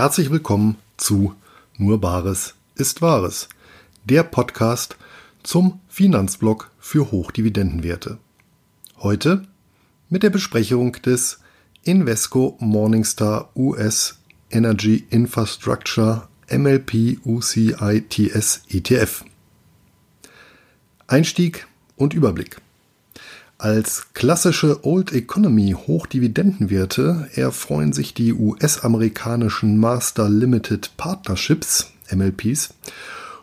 Herzlich willkommen zu Nur Bares ist Wahres, der Podcast zum Finanzblock für Hochdividendenwerte. Heute mit der Besprechung des Invesco Morningstar US Energy Infrastructure MLP UCITS ETF. Einstieg und Überblick. Als klassische Old Economy Hochdividendenwerte erfreuen sich die US-amerikanischen Master Limited Partnerships MLPs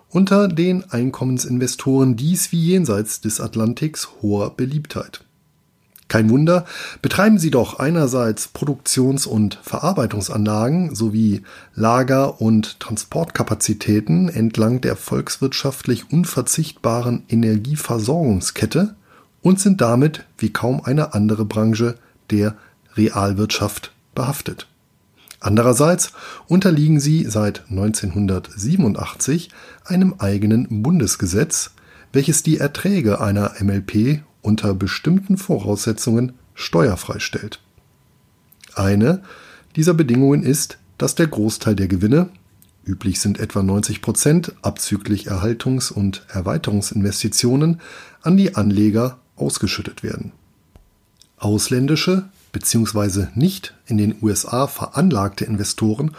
unter den Einkommensinvestoren dies wie jenseits des Atlantiks hoher Beliebtheit. Kein Wunder, betreiben sie doch einerseits Produktions- und Verarbeitungsanlagen sowie Lager- und Transportkapazitäten entlang der volkswirtschaftlich unverzichtbaren Energieversorgungskette – und sind damit wie kaum eine andere Branche der Realwirtschaft behaftet. Andererseits unterliegen sie seit 1987 einem eigenen Bundesgesetz, welches die Erträge einer MLP unter bestimmten Voraussetzungen steuerfrei stellt. Eine dieser Bedingungen ist, dass der Großteil der Gewinne, üblich sind etwa 90 Prozent abzüglich Erhaltungs- und Erweiterungsinvestitionen, an die Anleger ausgeschüttet werden. Ausländische bzw. nicht in den USA veranlagte Investoren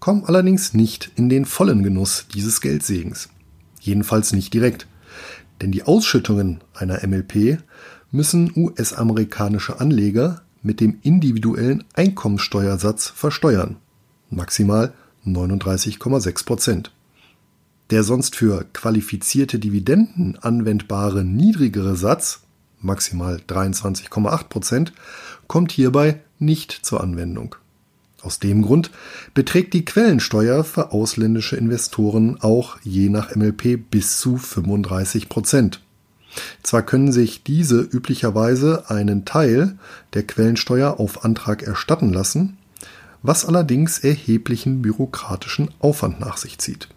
kommen allerdings nicht in den vollen Genuss dieses Geldsegens. Jedenfalls nicht direkt. Denn die Ausschüttungen einer MLP müssen US-amerikanische Anleger mit dem individuellen Einkommensteuersatz versteuern. Maximal 39,6 Prozent. Der sonst für qualifizierte Dividenden anwendbare niedrigere Satz maximal 23,8 Prozent, kommt hierbei nicht zur Anwendung. Aus dem Grund beträgt die Quellensteuer für ausländische Investoren auch je nach MLP bis zu 35 Prozent. Zwar können sich diese üblicherweise einen Teil der Quellensteuer auf Antrag erstatten lassen, was allerdings erheblichen bürokratischen Aufwand nach sich zieht.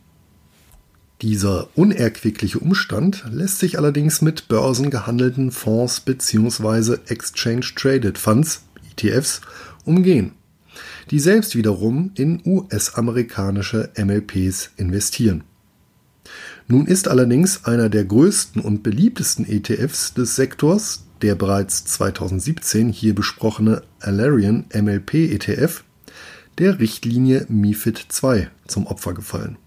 Dieser unerquickliche Umstand lässt sich allerdings mit börsengehandelten Fonds bzw. Exchange Traded Funds ETFs umgehen, die selbst wiederum in US-amerikanische MLPs investieren. Nun ist allerdings einer der größten und beliebtesten ETFs des Sektors, der bereits 2017 hier besprochene Alarian MLP ETF, der Richtlinie MIFID II zum Opfer gefallen.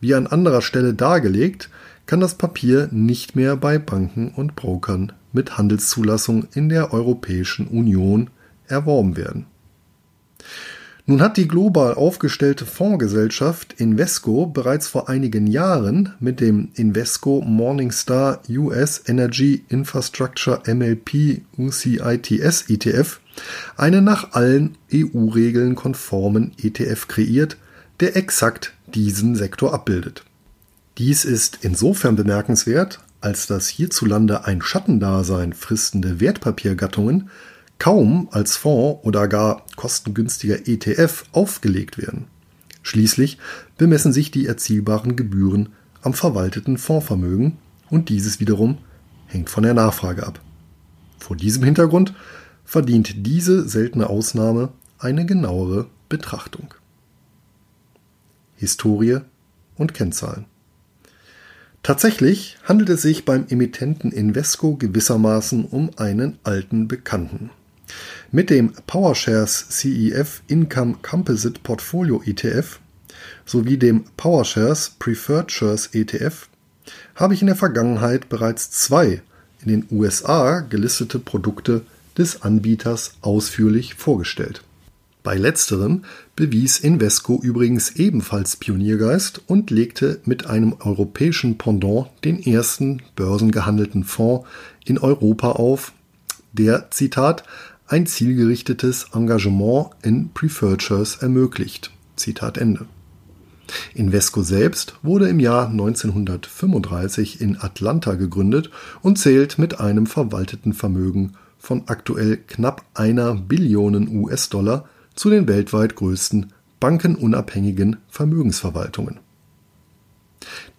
Wie an anderer Stelle dargelegt, kann das Papier nicht mehr bei Banken und Brokern mit Handelszulassung in der Europäischen Union erworben werden. Nun hat die global aufgestellte Fondsgesellschaft Invesco bereits vor einigen Jahren mit dem Invesco Morningstar US Energy Infrastructure MLP UCITS ETF einen nach allen EU-Regeln konformen ETF kreiert, der exakt diesen Sektor abbildet. Dies ist insofern bemerkenswert, als dass hierzulande ein Schattendasein fristende Wertpapiergattungen kaum als Fonds oder gar kostengünstiger ETF aufgelegt werden. Schließlich bemessen sich die erzielbaren Gebühren am verwalteten Fondsvermögen und dieses wiederum hängt von der Nachfrage ab. Vor diesem Hintergrund verdient diese seltene Ausnahme eine genauere Betrachtung. Historie und Kennzahlen. Tatsächlich handelt es sich beim Emittenten Invesco gewissermaßen um einen alten Bekannten. Mit dem PowerShares CEF Income Composite Portfolio ETF sowie dem PowerShares Preferred Shares ETF habe ich in der Vergangenheit bereits zwei in den USA gelistete Produkte des Anbieters ausführlich vorgestellt. Bei letzterem bewies Invesco übrigens ebenfalls Pioniergeist und legte mit einem europäischen Pendant den ersten börsengehandelten Fonds in Europa auf, der, Zitat, ein zielgerichtetes Engagement in Preferred Shares ermöglicht. Zitat Ende. Invesco selbst wurde im Jahr 1935 in Atlanta gegründet und zählt mit einem verwalteten Vermögen von aktuell knapp einer Billion US-Dollar zu den weltweit größten bankenunabhängigen Vermögensverwaltungen.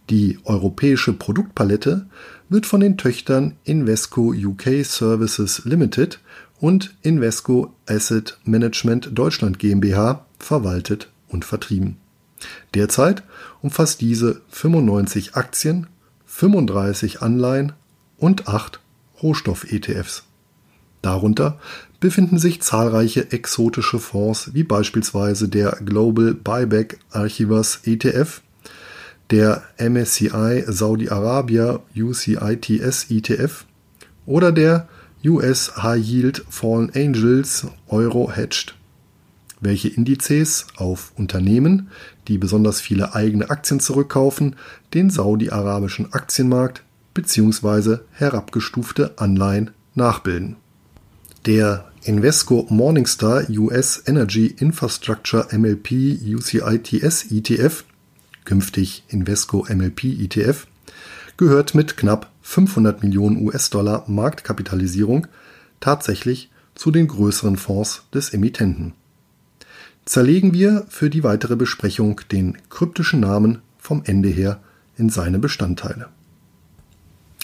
Die europäische Produktpalette wird von den Töchtern Invesco UK Services Limited und Invesco Asset Management Deutschland GmbH verwaltet und vertrieben. Derzeit umfasst diese 95 Aktien, 35 Anleihen und 8 Rohstoff-ETFs. Darunter befinden sich zahlreiche exotische Fonds wie beispielsweise der Global Buyback Archivers ETF, der MSCI Saudi Arabia UCITS ETF oder der US High Yield Fallen Angels Euro Hedged, welche Indizes auf Unternehmen, die besonders viele eigene Aktien zurückkaufen, den saudi-arabischen Aktienmarkt bzw. herabgestufte Anleihen nachbilden. Der Invesco Morningstar US Energy Infrastructure MLP UCITS ETF, künftig Invesco MLP ETF, gehört mit knapp 500 Millionen US-Dollar Marktkapitalisierung tatsächlich zu den größeren Fonds des Emittenten. Zerlegen wir für die weitere Besprechung den kryptischen Namen vom Ende her in seine Bestandteile.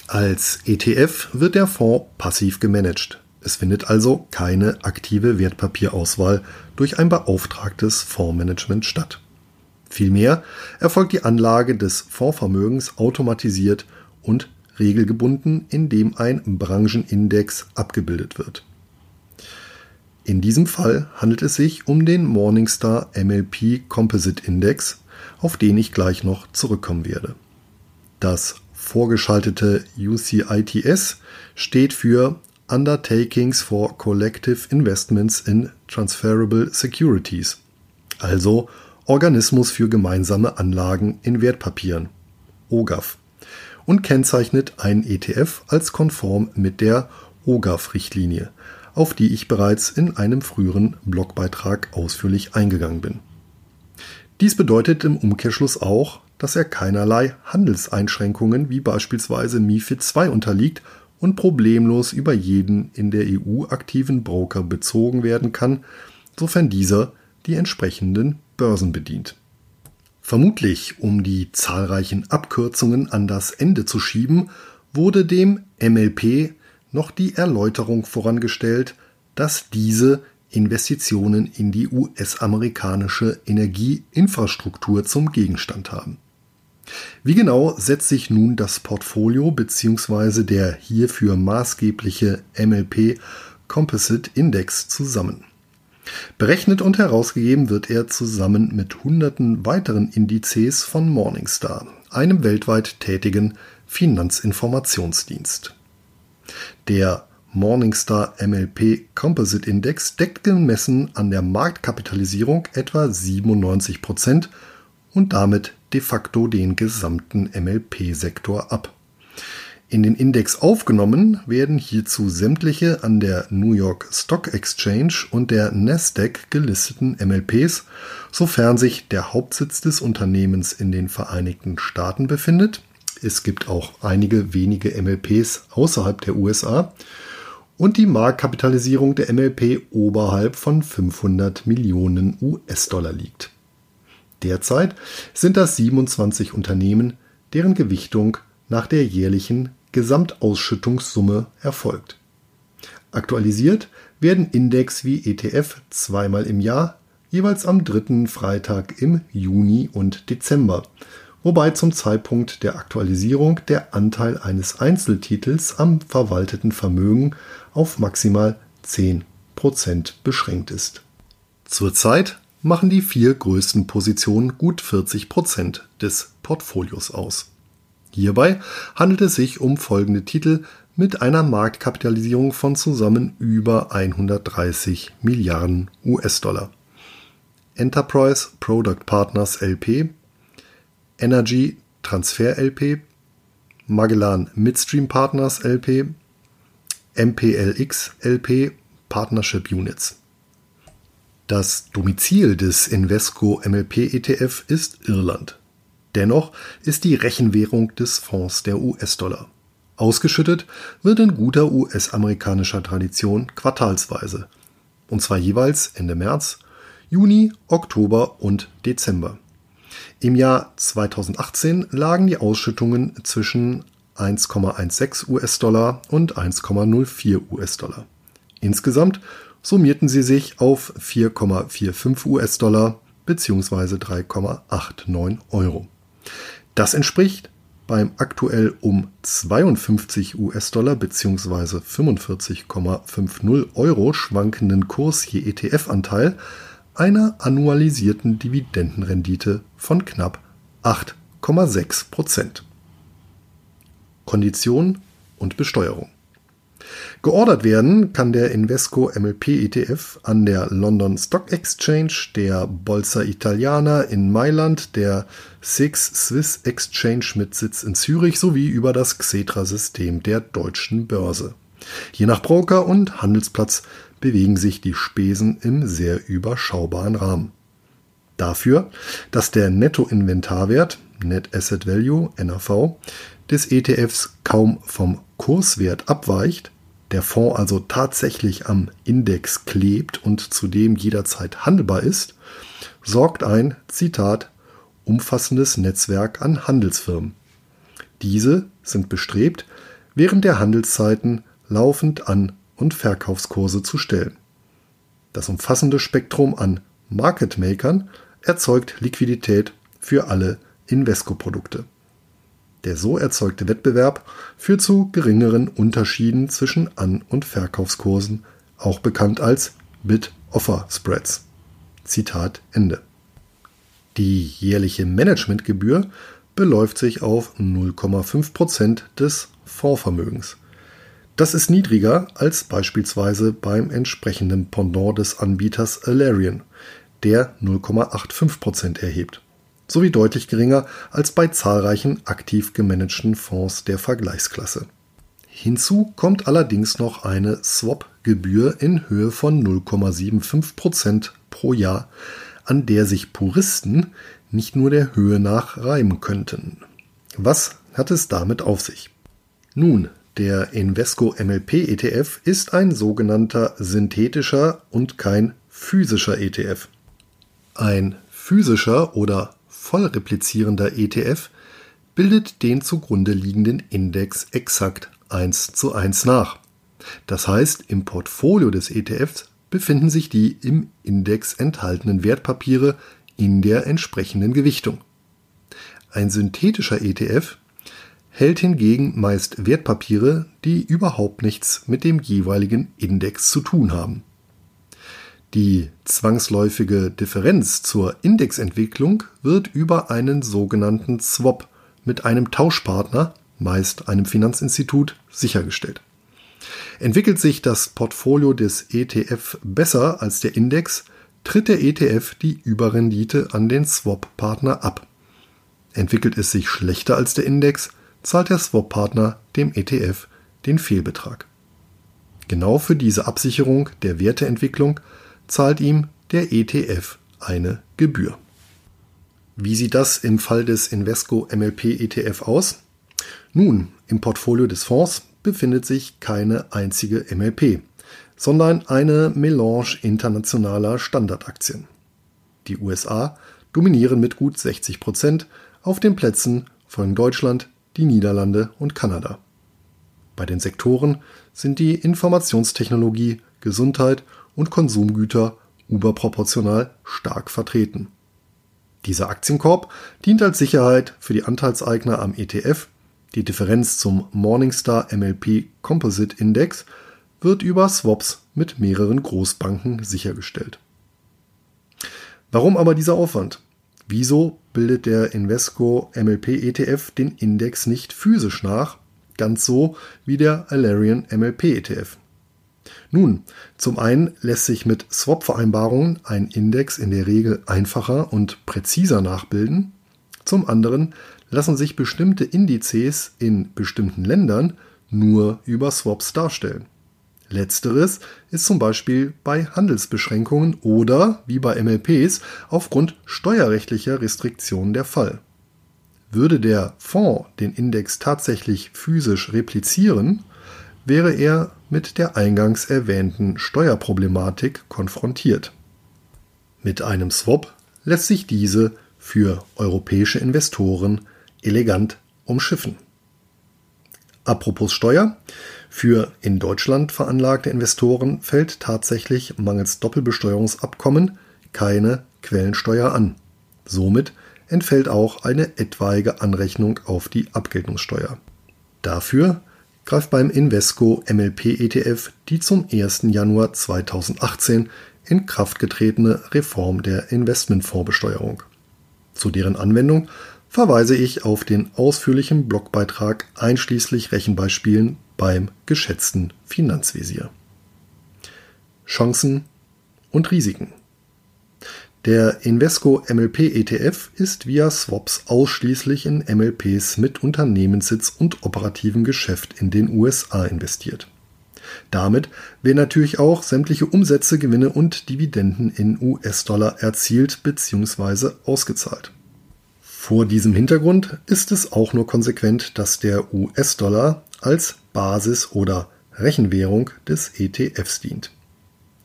Als ETF wird der Fonds passiv gemanagt. Es findet also keine aktive Wertpapierauswahl durch ein beauftragtes Fondsmanagement statt. Vielmehr erfolgt die Anlage des Fondsvermögens automatisiert und regelgebunden, indem ein Branchenindex abgebildet wird. In diesem Fall handelt es sich um den Morningstar MLP Composite Index, auf den ich gleich noch zurückkommen werde. Das vorgeschaltete UCITS steht für Undertakings for Collective Investments in Transferable Securities, also Organismus für gemeinsame Anlagen in Wertpapieren, OGAF, und kennzeichnet einen ETF als konform mit der OGAF-Richtlinie, auf die ich bereits in einem früheren Blogbeitrag ausführlich eingegangen bin. Dies bedeutet im Umkehrschluss auch, dass er keinerlei Handelseinschränkungen wie beispielsweise MIFID II unterliegt und problemlos über jeden in der EU aktiven Broker bezogen werden kann, sofern dieser die entsprechenden Börsen bedient. Vermutlich, um die zahlreichen Abkürzungen an das Ende zu schieben, wurde dem MLP noch die Erläuterung vorangestellt, dass diese Investitionen in die US-amerikanische Energieinfrastruktur zum Gegenstand haben. Wie genau setzt sich nun das Portfolio bzw. der hierfür maßgebliche MLP Composite Index zusammen? Berechnet und herausgegeben wird er zusammen mit hunderten weiteren Indizes von Morningstar, einem weltweit tätigen Finanzinformationsdienst. Der Morningstar MLP Composite Index deckt gemessen an der Marktkapitalisierung etwa 97 Prozent und damit de facto den gesamten MLP-Sektor ab. In den Index aufgenommen werden hierzu sämtliche an der New York Stock Exchange und der Nasdaq gelisteten MLPs, sofern sich der Hauptsitz des Unternehmens in den Vereinigten Staaten befindet. Es gibt auch einige wenige MLPs außerhalb der USA und die Marktkapitalisierung der MLP oberhalb von 500 Millionen US-Dollar liegt. Derzeit sind das 27 Unternehmen, deren Gewichtung nach der jährlichen Gesamtausschüttungssumme erfolgt. Aktualisiert werden Index wie ETF zweimal im Jahr, jeweils am dritten Freitag im Juni und Dezember, wobei zum Zeitpunkt der Aktualisierung der Anteil eines Einzeltitels am verwalteten Vermögen auf maximal 10% beschränkt ist. Zurzeit machen die vier größten Positionen gut 40 Prozent des Portfolios aus. Hierbei handelt es sich um folgende Titel mit einer Marktkapitalisierung von zusammen über 130 Milliarden US-Dollar. Enterprise Product Partners LP, Energy Transfer LP, Magellan Midstream Partners LP, MPLX LP Partnership Units. Das Domizil des Invesco MLP ETF ist Irland. Dennoch ist die Rechenwährung des Fonds der US-Dollar. Ausgeschüttet wird in guter US-amerikanischer Tradition quartalsweise, und zwar jeweils Ende März, Juni, Oktober und Dezember. Im Jahr 2018 lagen die Ausschüttungen zwischen 1,16 US-Dollar und 1,04 US-Dollar. Insgesamt summierten sie sich auf 4,45 US-Dollar bzw. 3,89 Euro. Das entspricht beim aktuell um 52 US-Dollar bzw. 45,50 Euro schwankenden Kurs je ETF-Anteil einer annualisierten Dividendenrendite von knapp 8,6 Prozent. Kondition und Besteuerung. Geordert werden kann der Invesco MLP ETF an der London Stock Exchange, der Bolsa Italiana in Mailand, der SIX Swiss Exchange mit Sitz in Zürich sowie über das Xetra-System der deutschen Börse. Je nach Broker und Handelsplatz bewegen sich die Spesen im sehr überschaubaren Rahmen. Dafür, dass der Nettoinventarwert Net Asset Value NAV des ETFs kaum vom Kurswert abweicht, der Fonds also tatsächlich am Index klebt und zudem jederzeit handelbar ist, sorgt ein, Zitat, umfassendes Netzwerk an Handelsfirmen. Diese sind bestrebt, während der Handelszeiten laufend An- und Verkaufskurse zu stellen. Das umfassende Spektrum an Market Makern erzeugt Liquidität für alle Invesco-Produkte. Der so erzeugte Wettbewerb führt zu geringeren Unterschieden zwischen An- und Verkaufskursen, auch bekannt als Bid-Offer-Spreads. Zitat Ende. Die jährliche Managementgebühr beläuft sich auf 0,5% des Fondsvermögens. Das ist niedriger als beispielsweise beim entsprechenden Pendant des Anbieters Alarian, der 0,85% erhebt sowie deutlich geringer als bei zahlreichen aktiv gemanagten Fonds der Vergleichsklasse. Hinzu kommt allerdings noch eine Swap-Gebühr in Höhe von 0,75% pro Jahr, an der sich Puristen nicht nur der Höhe nach reimen könnten. Was hat es damit auf sich? Nun, der Invesco MLP ETF ist ein sogenannter synthetischer und kein physischer ETF. Ein physischer oder voll replizierender ETF bildet den zugrunde liegenden Index exakt 1 zu 1 nach. Das heißt, im Portfolio des ETFs befinden sich die im Index enthaltenen Wertpapiere in der entsprechenden Gewichtung. Ein synthetischer ETF hält hingegen meist Wertpapiere, die überhaupt nichts mit dem jeweiligen Index zu tun haben. Die zwangsläufige Differenz zur Indexentwicklung wird über einen sogenannten Swap mit einem Tauschpartner, meist einem Finanzinstitut, sichergestellt. Entwickelt sich das Portfolio des ETF besser als der Index, tritt der ETF die Überrendite an den Swap-Partner ab. Entwickelt es sich schlechter als der Index, zahlt der Swap-Partner dem ETF den Fehlbetrag. Genau für diese Absicherung der Werteentwicklung zahlt ihm der ETF eine Gebühr. Wie sieht das im Fall des Invesco MLP ETF aus? Nun, im Portfolio des Fonds befindet sich keine einzige MLP, sondern eine Melange internationaler Standardaktien. Die USA dominieren mit gut 60 Prozent, auf den Plätzen folgen Deutschland, die Niederlande und Kanada. Bei den Sektoren sind die Informationstechnologie, Gesundheit und Konsumgüter überproportional stark vertreten. Dieser Aktienkorb dient als Sicherheit für die Anteilseigner am ETF. Die Differenz zum Morningstar MLP Composite Index wird über Swaps mit mehreren Großbanken sichergestellt. Warum aber dieser Aufwand? Wieso bildet der Invesco MLP ETF den Index nicht physisch nach, ganz so wie der Alarian MLP ETF? Nun, zum einen lässt sich mit Swap-Vereinbarungen ein Index in der Regel einfacher und präziser nachbilden. Zum anderen lassen sich bestimmte Indizes in bestimmten Ländern nur über Swaps darstellen. Letzteres ist zum Beispiel bei Handelsbeschränkungen oder, wie bei MLPs, aufgrund steuerrechtlicher Restriktionen der Fall. Würde der Fonds den Index tatsächlich physisch replizieren, wäre er mit der eingangs erwähnten Steuerproblematik konfrontiert. Mit einem Swap lässt sich diese für europäische Investoren elegant umschiffen. Apropos Steuer, für in Deutschland veranlagte Investoren fällt tatsächlich mangels Doppelbesteuerungsabkommen keine Quellensteuer an. Somit entfällt auch eine etwaige Anrechnung auf die Abgeltungssteuer. Dafür greift beim Invesco MLP ETF die zum 1. Januar 2018 in Kraft getretene Reform der Investmentfondsbesteuerung. Zu deren Anwendung verweise ich auf den ausführlichen Blogbeitrag einschließlich Rechenbeispielen beim geschätzten Finanzvisier. Chancen und Risiken. Der Invesco MLP ETF ist via Swaps ausschließlich in MLPs mit Unternehmenssitz und operativem Geschäft in den USA investiert. Damit werden natürlich auch sämtliche Umsätze, Gewinne und Dividenden in US-Dollar erzielt bzw. ausgezahlt. Vor diesem Hintergrund ist es auch nur konsequent, dass der US-Dollar als Basis oder Rechenwährung des ETFs dient.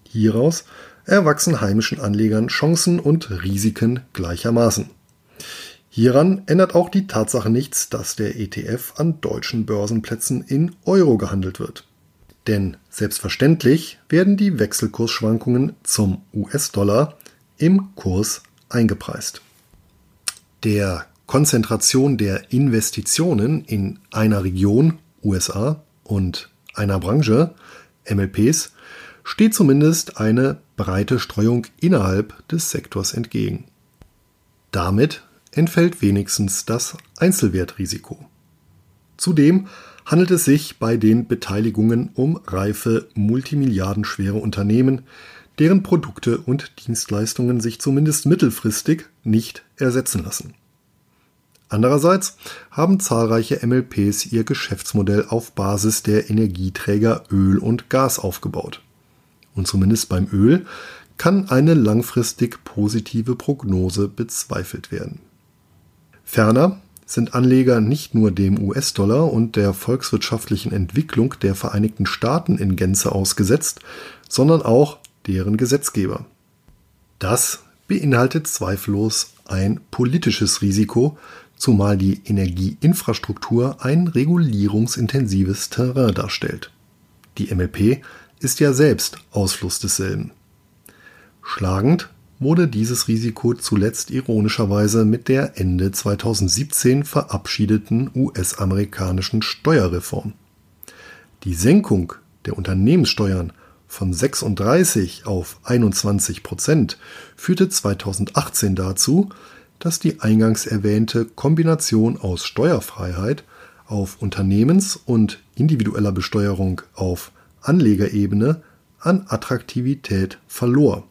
Hieraus erwachsen heimischen Anlegern Chancen und Risiken gleichermaßen. Hieran ändert auch die Tatsache nichts, dass der ETF an deutschen Börsenplätzen in Euro gehandelt wird. Denn selbstverständlich werden die Wechselkursschwankungen zum US-Dollar im Kurs eingepreist. Der Konzentration der Investitionen in einer Region USA und einer Branche MLPs steht zumindest eine breite Streuung innerhalb des Sektors entgegen. Damit entfällt wenigstens das Einzelwertrisiko. Zudem handelt es sich bei den Beteiligungen um reife, multimilliardenschwere Unternehmen, deren Produkte und Dienstleistungen sich zumindest mittelfristig nicht ersetzen lassen. Andererseits haben zahlreiche MLPs ihr Geschäftsmodell auf Basis der Energieträger Öl und Gas aufgebaut und zumindest beim Öl kann eine langfristig positive Prognose bezweifelt werden. Ferner sind Anleger nicht nur dem US-Dollar und der volkswirtschaftlichen Entwicklung der Vereinigten Staaten in Gänze ausgesetzt, sondern auch deren Gesetzgeber. Das beinhaltet zweifellos ein politisches Risiko, zumal die Energieinfrastruktur ein regulierungsintensives Terrain darstellt. Die MLP ist ja selbst Ausfluss desselben. Schlagend wurde dieses Risiko zuletzt ironischerweise mit der Ende 2017 verabschiedeten US-amerikanischen Steuerreform. Die Senkung der Unternehmenssteuern von 36 auf 21 Prozent führte 2018 dazu, dass die eingangs erwähnte Kombination aus Steuerfreiheit auf Unternehmens- und individueller Besteuerung auf Anlegerebene an Attraktivität verlor.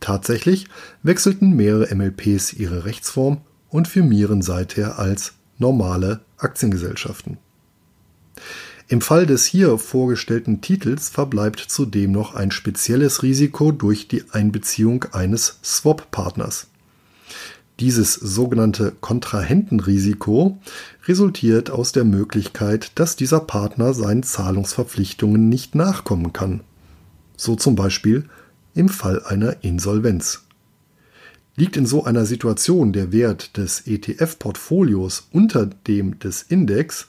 Tatsächlich wechselten mehrere MLPs ihre Rechtsform und firmieren seither als normale Aktiengesellschaften. Im Fall des hier vorgestellten Titels verbleibt zudem noch ein spezielles Risiko durch die Einbeziehung eines Swap-Partners. Dieses sogenannte Kontrahentenrisiko resultiert aus der Möglichkeit, dass dieser Partner seinen Zahlungsverpflichtungen nicht nachkommen kann. So zum Beispiel im Fall einer Insolvenz. Liegt in so einer Situation der Wert des ETF-Portfolios unter dem des Index,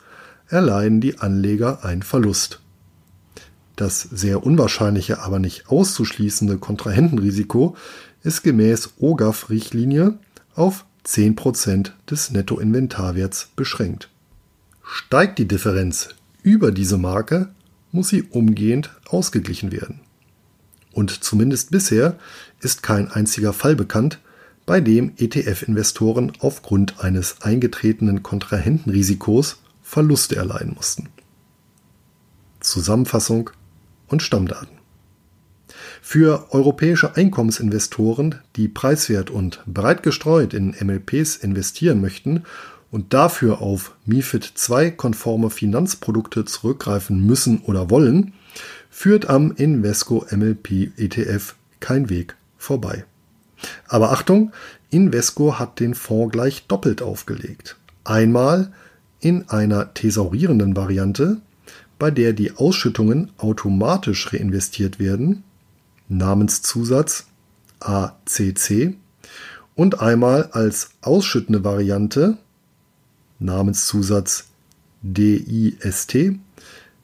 erleiden die Anleger einen Verlust. Das sehr unwahrscheinliche, aber nicht auszuschließende Kontrahentenrisiko ist gemäß OGAF-Richtlinie auf 10% des Nettoinventarwerts beschränkt. Steigt die Differenz über diese Marke, muss sie umgehend ausgeglichen werden. Und zumindest bisher ist kein einziger Fall bekannt, bei dem ETF-Investoren aufgrund eines eingetretenen Kontrahentenrisikos Verluste erleiden mussten. Zusammenfassung und Stammdaten. Für europäische Einkommensinvestoren, die preiswert und breit gestreut in MLPs investieren möchten und dafür auf MIFID II-konforme Finanzprodukte zurückgreifen müssen oder wollen, führt am Invesco MLP ETF kein Weg vorbei. Aber Achtung, Invesco hat den Fonds gleich doppelt aufgelegt. Einmal in einer thesaurierenden Variante, bei der die Ausschüttungen automatisch reinvestiert werden Namenszusatz ACC und einmal als ausschüttende Variante Namenszusatz DIST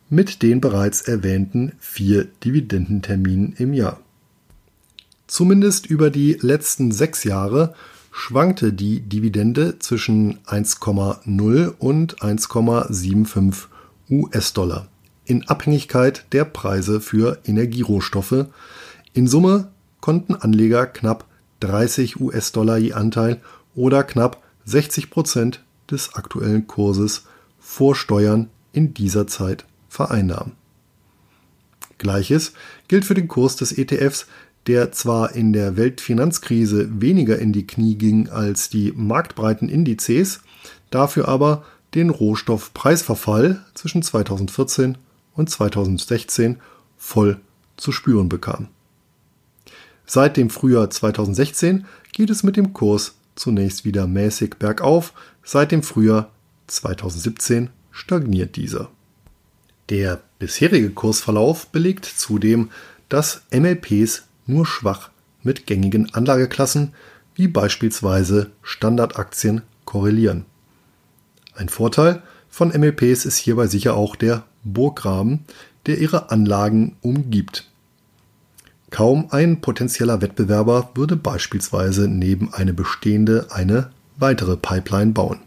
mit den bereits erwähnten vier Dividendenterminen im Jahr. Zumindest über die letzten sechs Jahre schwankte die Dividende zwischen 1,0 und 1,75 US-Dollar in Abhängigkeit der Preise für Energierohstoffe. In Summe konnten Anleger knapp 30 US-Dollar je Anteil oder knapp 60 Prozent des aktuellen Kurses vor Steuern in dieser Zeit vereinnahmen. Gleiches gilt für den Kurs des ETFs, der zwar in der Weltfinanzkrise weniger in die Knie ging als die marktbreiten Indizes, dafür aber den Rohstoffpreisverfall zwischen 2014 und 2016 voll zu spüren bekam. Seit dem Frühjahr 2016 geht es mit dem Kurs zunächst wieder mäßig bergauf, seit dem Frühjahr 2017 stagniert dieser. Der bisherige Kursverlauf belegt zudem, dass MLPs nur schwach mit gängigen Anlageklassen wie beispielsweise Standardaktien korrelieren. Ein Vorteil von MLPs ist hierbei sicher auch der Burggraben, der ihre Anlagen umgibt. Kaum ein potenzieller Wettbewerber würde beispielsweise neben eine bestehende eine weitere Pipeline bauen.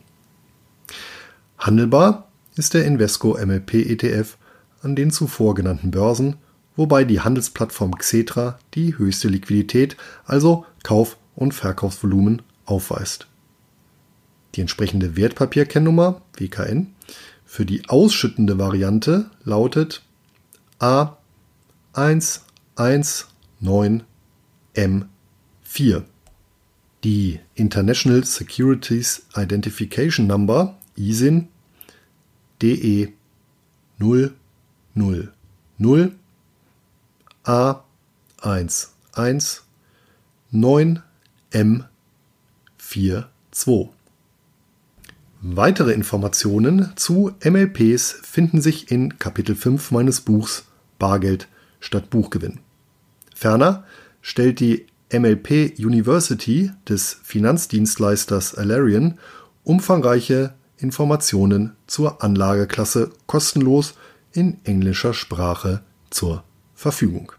Handelbar ist der Invesco MLP ETF an den zuvor genannten Börsen, wobei die Handelsplattform Xetra die höchste Liquidität, also Kauf- und Verkaufsvolumen, aufweist. Die entsprechende Wertpapierkennnummer WKN für die ausschüttende Variante lautet A119M4. Die International Securities Identification Number ISIN DE 000 A119M42. Weitere Informationen zu MLPs finden sich in Kapitel 5 meines Buchs Bargeld statt Buchgewinn. Ferner stellt die MLP University des Finanzdienstleisters Alarion umfangreiche Informationen zur Anlageklasse kostenlos in englischer Sprache zur Verfügung